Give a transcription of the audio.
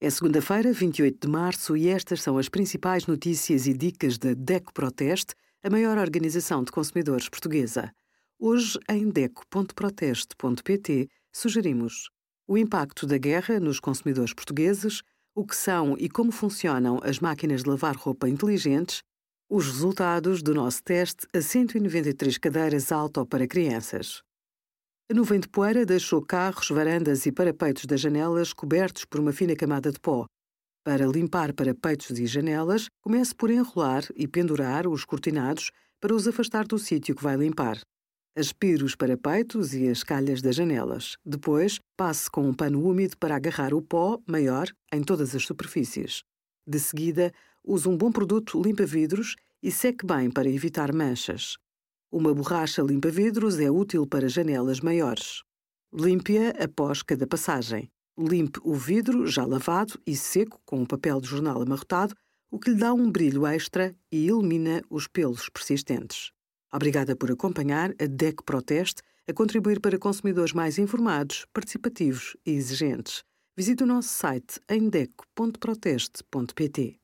É segunda-feira, 28 de março, e estas são as principais notícias e dicas da DECO Proteste, a maior organização de consumidores portuguesa. Hoje, em DECO.proteste.pt, sugerimos o impacto da guerra nos consumidores portugueses, o que são e como funcionam as máquinas de lavar roupa inteligentes, os resultados do nosso teste a 193 cadeiras alto para crianças. A nuvem de poeira deixou carros, varandas e parapeitos das janelas cobertos por uma fina camada de pó. Para limpar parapeitos e janelas, comece por enrolar e pendurar os cortinados para os afastar do sítio que vai limpar. Aspire os parapeitos e as calhas das janelas. Depois, passe com um pano úmido para agarrar o pó maior em todas as superfícies. De seguida, use um bom produto limpa-vidros e seque bem para evitar manchas. Uma borracha limpa-vidros é útil para janelas maiores. Limpe-a após cada passagem. Limpe o vidro já lavado e seco com um papel de jornal amarrotado, o que lhe dá um brilho extra e elimina os pelos persistentes. Obrigada por acompanhar a DEC Proteste a contribuir para consumidores mais informados, participativos e exigentes. Visite o nosso site em deco.proteste.pt.